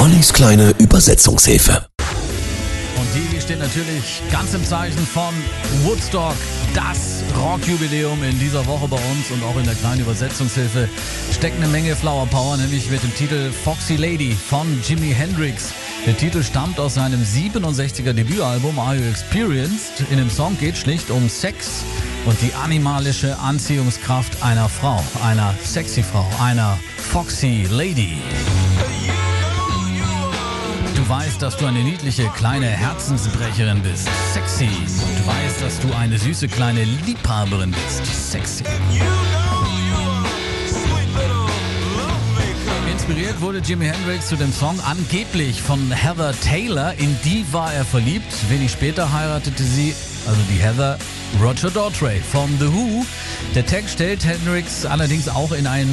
Ollis kleine Übersetzungshilfe. Und die steht natürlich ganz im Zeichen von Woodstock, das Rockjubiläum in dieser Woche bei uns und auch in der kleinen Übersetzungshilfe steckt eine Menge Flower Power, nämlich mit dem Titel Foxy Lady von Jimi Hendrix. Der Titel stammt aus seinem 67er Debütalbum Are You Experienced? In dem Song geht schlicht um Sex und die animalische Anziehungskraft einer Frau, einer sexy Frau, einer Foxy Lady. Weißt, dass du eine niedliche kleine Herzensbrecherin bist. Sexy. Du weißt, dass du eine süße kleine Liebhaberin bist. Sexy. Inspiriert wurde Jimi Hendrix zu dem Song angeblich von Heather Taylor. In die war er verliebt. Wenig später heiratete sie, also die Heather, Roger Daltrey von The Who. Der Text stellt Hendrix allerdings auch in ein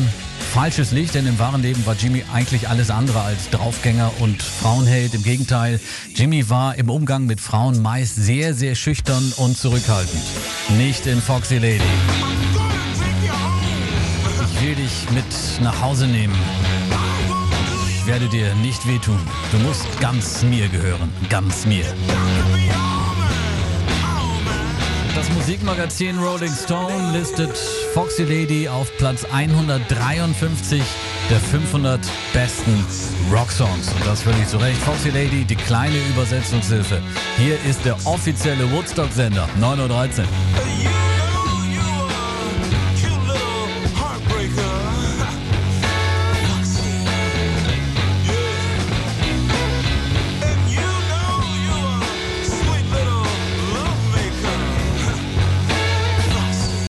falsches Licht, denn im wahren Leben war Jimmy eigentlich alles andere als Draufgänger und Frauenheld. Im Gegenteil, Jimmy war im Umgang mit Frauen meist sehr, sehr schüchtern und zurückhaltend. Nicht in Foxy Lady. Ich will dich mit nach Hause nehmen. Ich werde dir nicht wehtun. Du musst ganz mir gehören. Ganz mir. Das Musikmagazin Rolling Stone listet Foxy Lady auf Platz 153 der 500 besten Rocksongs. Und das völlig zu Recht. Foxy Lady, die kleine Übersetzungshilfe. Hier ist der offizielle Woodstock-Sender 9.13 Uhr.